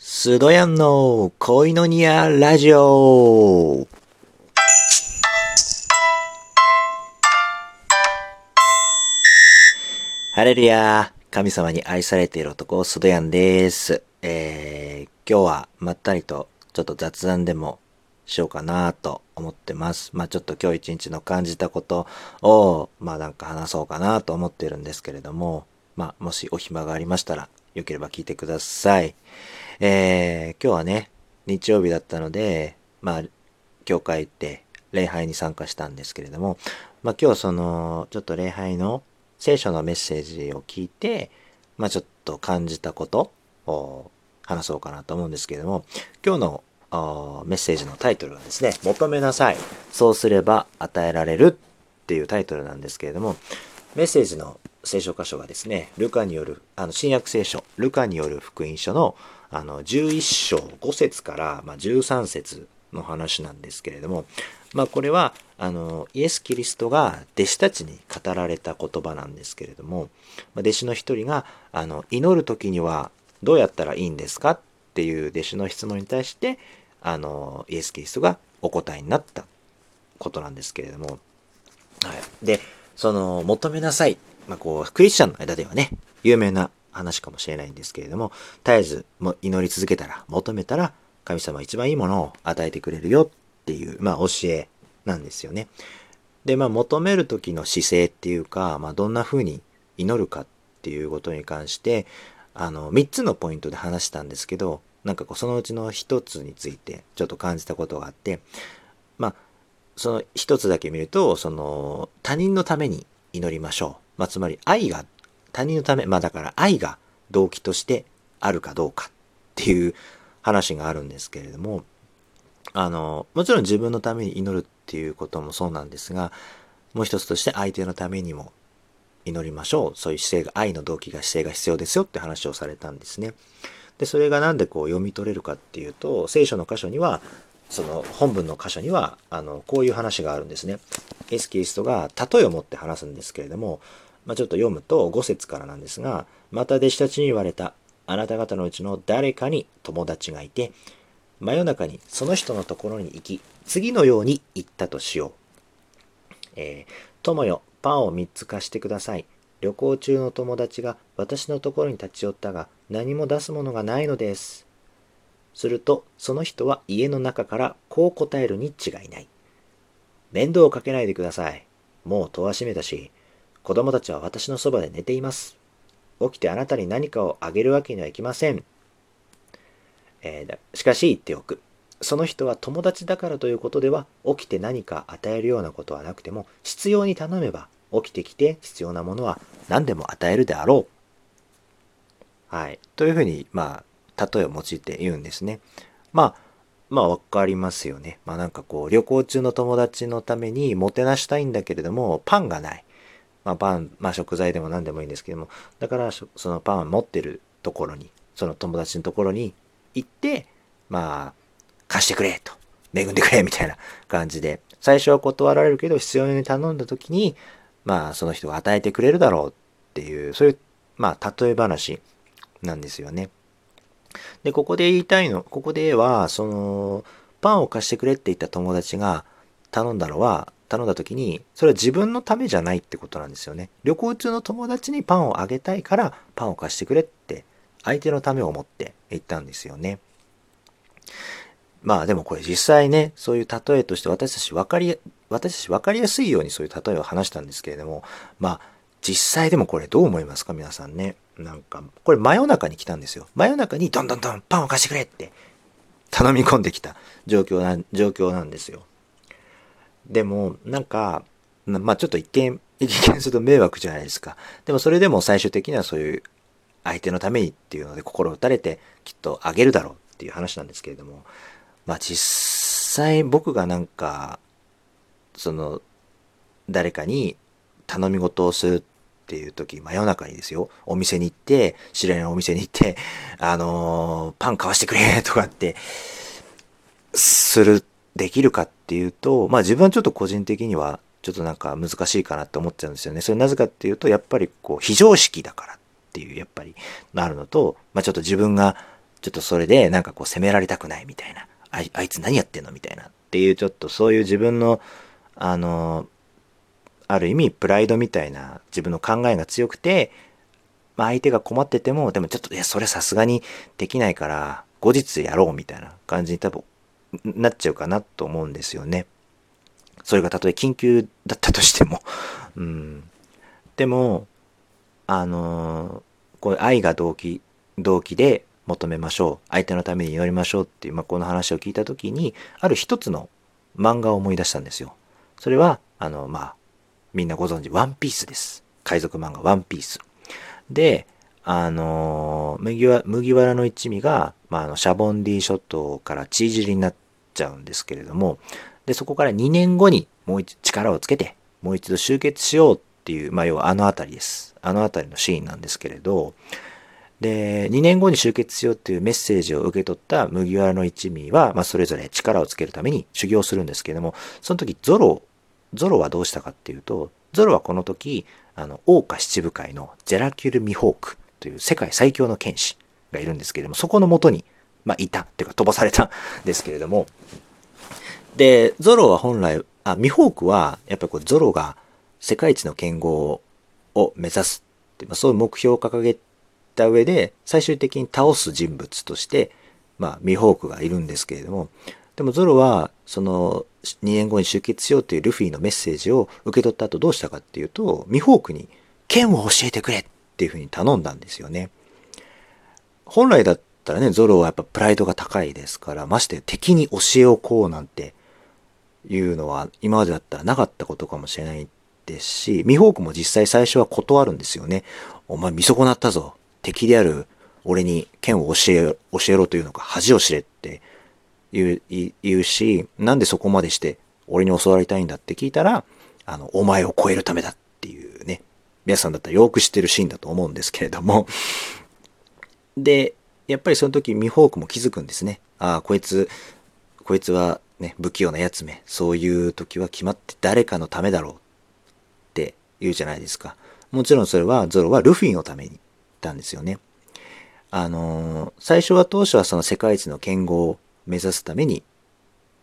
スドヤンの恋のニアラジオハレルヤ神様に愛されている男、スドヤンです。えー、今日はまったりとちょっと雑談でもしようかなと思ってます。まあちょっと今日一日の感じたことを、まあなんか話そうかなと思ってるんですけれども、まあもしお暇がありましたら、よければ聞いてください。えー、今日はね、日曜日だったので、まあ、教会行って礼拝に参加したんですけれども、まあ今日その、ちょっと礼拝の聖書のメッセージを聞いて、まあちょっと感じたことを話そうかなと思うんですけれども、今日のメッセージのタイトルはですね、求めなさい。そうすれば与えられるっていうタイトルなんですけれども、メッセージの聖書箇所がですね、ルカによる、あの、新約聖書、ルカによる福音書の、あの、11章5節から、まあ、13節の話なんですけれども、まあ、これは、あの、イエス・キリストが弟子たちに語られた言葉なんですけれども、まあ弟子の一人が、あの、祈る時にはどうやったらいいんですかっていう弟子の質問に対して、あの、イエス・キリストがお答えになったことなんですけれども、はい。で、その、求めなさい。まあ、こう、クリスチャンの間ではね、有名な話かもしれないんですけれども、絶えずも祈り続けたら、求めたら、神様は一番いいものを与えてくれるよっていう、まあ、教えなんですよね。で、まあ、求める時の姿勢っていうか、まあ、どんな風に祈るかっていうことに関して、あの、3つのポイントで話したんですけど、なんかこう、そのうちの1つについて、ちょっと感じたことがあって、まあ、その一つだけ見ると、その他人のために祈りましょう。まあ、つまり愛が他人のため、まあだから愛が動機としてあるかどうかっていう話があるんですけれども、あの、もちろん自分のために祈るっていうこともそうなんですが、もう一つとして相手のためにも祈りましょう。そういう姿勢が、愛の動機が姿勢が必要ですよって話をされたんですね。で、それがなんでこう読み取れるかっていうと、聖書の箇所には、その本文の箇所には、あの、こういう話があるんですね。エス・キリストが例えを持って話すんですけれども、まあ、ちょっと読むと5節からなんですが、また弟子たちに言われた。あなた方のうちの誰かに友達がいて、真夜中にその人のところに行き、次のように言ったとしよう。えー友よ、パンを3つ貸してください。旅行中の友達が私のところに立ち寄ったが、何も出すものがないのです。すると、その人は家の中からこう答えるに違いない。面倒をかけないでください。もう戸は閉めたし、子供たちは私のそばで寝ています。起きてあなたに何かをあげるわけにはいきません。えーしかし言っておく。その人は友達だからということでは、起きて何か与えるようなことはなくても、必要に頼めば、起きてきて必要なものは何でも与えるであろう。はい。というふうに、まあ、例えを用いて言うんですね。まあ、まあ、わかりますよね。まあ、なんかこう、旅行中の友達のためにもてなしたいんだけれども、パンがない。まあ、パン、まあ、食材でも何でもいいんですけども、だから、そのパン持ってるところに、その友達のところに行って、まあ、貸してくれと、恵んでくれみたいな感じで、最初は断られるけど、必要に頼んだ時に、まあ、その人が与えてくれるだろうっていう、そういう、まあ、例え話なんですよね。で、ここで言いたいの、ここでは、その、パンを貸してくれって言った友達が頼んだのは、頼んだ時に、それは自分のためじゃないってことなんですよね。旅行中の友達にパンをあげたいから、パンを貸してくれって、相手のためを思って言ったんですよね。まあでもこれ実際ね、そういう例えとして私たち分かり、私たち分かりやすいようにそういう例えを話したんですけれども、まあ実際でもこれどう思いますか皆さんね。なんか、これ真夜中に来たんですよ。真夜中にどんどんどんパンを貸してくれって頼み込んできた状況な、状況なんですよ。でも、なんか、まあちょっと一見、一見すると迷惑じゃないですか。でもそれでも最終的にはそういう相手のためにっていうので心打たれてきっとあげるだろうっていう話なんですけれども、まあ実際僕がなんか、その、誰かに頼み事をするっていう時、真夜中にですよ、お店に行って、知り合いのお店に行って、あのーパン買わしてくれとかって、する、できるかっていうと、まあ自分はちょっと個人的には、ちょっとなんか難しいかなって思っちゃうんですよね。それなぜかっていうと、やっぱりこう、非常識だからっていう、やっぱり、なるのと、まあちょっと自分がちょっとそれでなんかこう責められたくないみたいな。ああいつ何やってんのみたいな。っていうちょっとそういう自分の、あの、ある意味プライドみたいな自分の考えが強くて、まあ相手が困ってても、でもちょっと、いや、それさすがにできないから、後日やろうみたいな感じに多分なっちゃうかなと思うんですよね。それがたとえ緊急だったとしても。うん。でも、あのこう愛が動機、動機で求めましょう。相手のために祈りましょうっていう、まあ、この話を聞いた時に、ある一つの漫画を思い出したんですよ。それは、あの、まあ、みんなご存知、ワンピースです。海賊漫画、ワンピース。で、あの麦わ麦わらの一味が、まあ、あのシャボンディ諸島から血尻になっちゃうんですけれどもでそこから2年後にもう一力をつけてもう一度集結しようっていう、まあ、要はあの辺りです。あの辺りのシーンなんですけれどで2年後に集結しようっていうメッセージを受け取った麦わらの一味は、まあ、それぞれ力をつけるために修行するんですけれどもその時ゾロゾロはどうしたかっていうとゾロはこの時あの、桜花七部会のジェラキュル・ミホークという世界最強の剣士がいるんですけれども、そこのもとに、まあ、いた、っていうか飛ばされたんですけれども、で、ゾロは本来、あ、ミホークは、やっぱりこう、ゾロが世界一の剣豪を目指すって、まあ、そういう目標を掲げた上で、最終的に倒す人物として、まあ、ミホークがいるんですけれども、でもゾロは、その、2年後に集結しようというルフィのメッセージを受け取った後どうしたかっていうと、ミホークに剣を教えてくれっっていうふうに頼んだんですよね。本来だったらね、ゾロはやっぱプライドが高いですから、まして敵に教えをこうなんていうのは今までだったらなかったことかもしれないですし、ミホークも実際最初は断るんですよね。お前見損なったぞ。敵である俺に剣を教え、教えろというのか恥を知れって言う、言うし、なんでそこまでして俺に教わりたいんだって聞いたら、あの、お前を超えるためだって、皆さんだったらよく知ってるシーンだと思うんですけれども、で、やっぱりその時ミホークも気づくんですね。ああ、こいつ、こいつはね、不器用なやつめ。そういう時は決まって誰かのためだろうって言うじゃないですか。もちろんそれはゾロはルフィのために言ったんですよね。あのー、最初は当初はその世界一の剣豪を目指すために、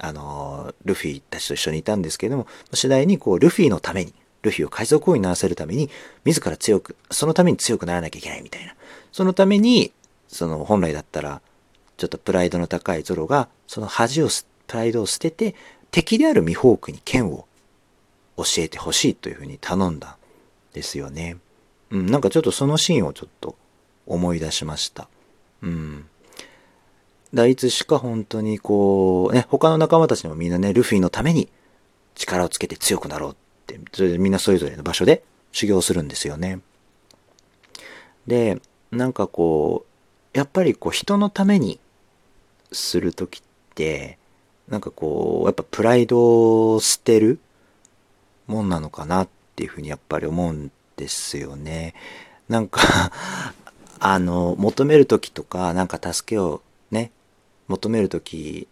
あの、ルフィたちと一緒にいたんですけれども、次第にこう、ルフィのために、ルフィを海賊王にならせるために、自ら強く、そのために強くならなきゃいけないみたいな。そのために、その本来だったら、ちょっとプライドの高いゾロが、その恥を、プライドを捨てて、敵であるミホークに剣を教えてほしいというふうに頼んだんですよね。うん、なんかちょっとそのシーンをちょっと思い出しました。うん。だいつしか本当にこう、ね、他の仲間たちもみんなね、ルフィのために力をつけて強くなろうっ、それでみんなそれぞれの場所で修行するんですよね。で、なんかこう、やっぱりこう人のためにするときって、なんかこう、やっぱプライドを捨てるもんなのかなっていうふうにやっぱり思うんですよね。なんか あの、求めるときとか、なんか助けをね、求める時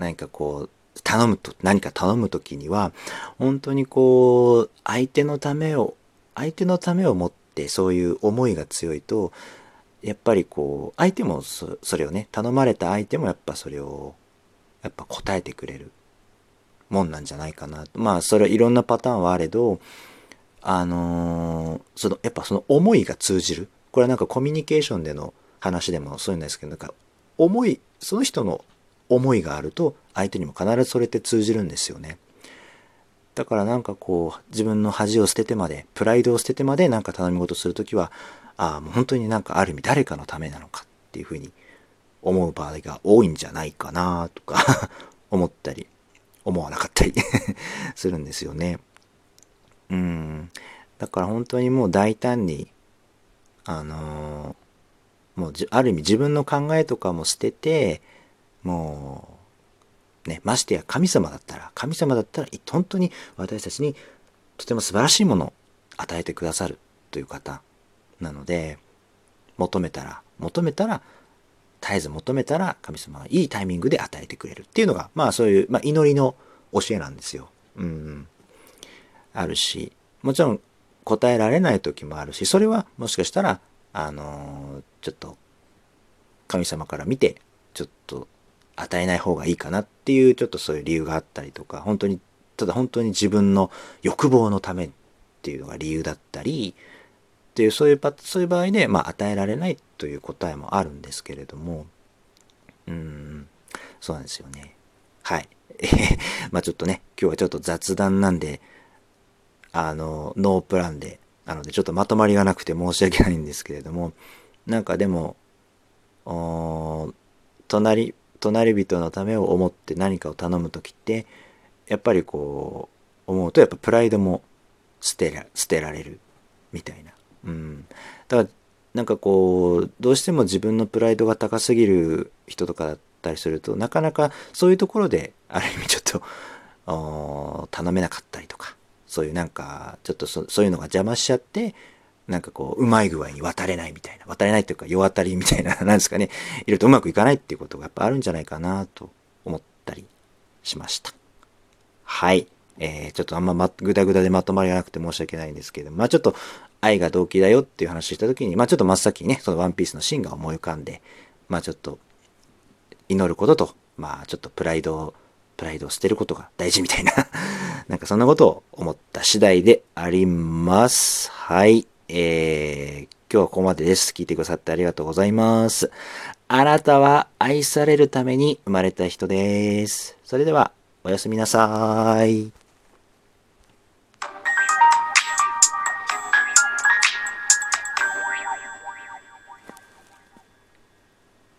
何かこう頼むと何か頼む時には本当にこう相手のためを相手のためを持ってそういう思いが強いとやっぱりこう相手もそれをね頼まれた相手もやっぱそれをやっぱ答えてくれるもんなんじゃないかな。まあそれはいろんなパターンはあれどあのー、そのやっぱその思いが通じる。これはなんかコミュニケーションでの話でもそういうんですけどなんか思いその人の思いがあると相手にも必ずそれって通じるんですよね。だからなんかこう自分の恥を捨ててまでプライドを捨ててまでなんか頼み事する時はああもう本当になんかある意味誰かのためなのかっていうふうに思う場合が多いんじゃないかなとか 思ったり思わなかったり するんですよね。うん。だから本当にもう大胆にあのーもうある意味自分の考えとかも捨ててもうねましてや神様だったら神様だったら本当に私たちにとても素晴らしいものを与えてくださるという方なので求めたら求めたら絶えず求めたら神様はいいタイミングで与えてくれるっていうのがまあそういう、まあ、祈りの教えなんですよ。うん、あるしもちろん答えられない時もあるしそれはもしかしたらあのちょっと神様から見て、ちょっと与えない方がいいかなっていう、ちょっとそういう理由があったりとか、本当に、ただ本当に自分の欲望のためっていうのが理由だったり、っていうそういうそういう場合で、まあ、与えられないという答えもあるんですけれどもうんそうなんですよね。はい。まあちょっとね今日はちょっと雑談なんであのノープランでなのでちょっとまとまりがなくて申し訳ないんですけれどもなんかでも隣隣人のためを思って何かを頼む時ってやっぱりこう思うとやっぱプライドも捨てら捨てられるみたいなうん。だから、なんかこう、どうしても自分のプライドが高すぎる人とかだったりすると、なかなかそういうところで、ある意味ちょっと、頼めなかったりとか、そういうなんか、ちょっとそそういうのが邪魔しちゃって、なんかこう、うまい具合に渡れないみたいな、渡れないっていうか、世渡りみたいな、なんですかね、いるとうまくいかないっていうことがやっぱあるんじゃないかなと思ったりしました。はい。えー、ちょっとあんま、ま、ぐだぐだでまとまりがなくて申し訳ないんですけど、まあちょっと愛が動機だよっていう話した時に、まあちょっと真っ先にね、そのワンピースのシーンが思い浮かんで、まあちょっと祈ることと、まあちょっとプライドを、プライドを捨てることが大事みたいな なんかそんなことを思った次第であります。はい。えー、今日はここまでです。聞いてくださってありがとうございます。あなたは愛されるために生まれた人です。それでは、おやすみなさい。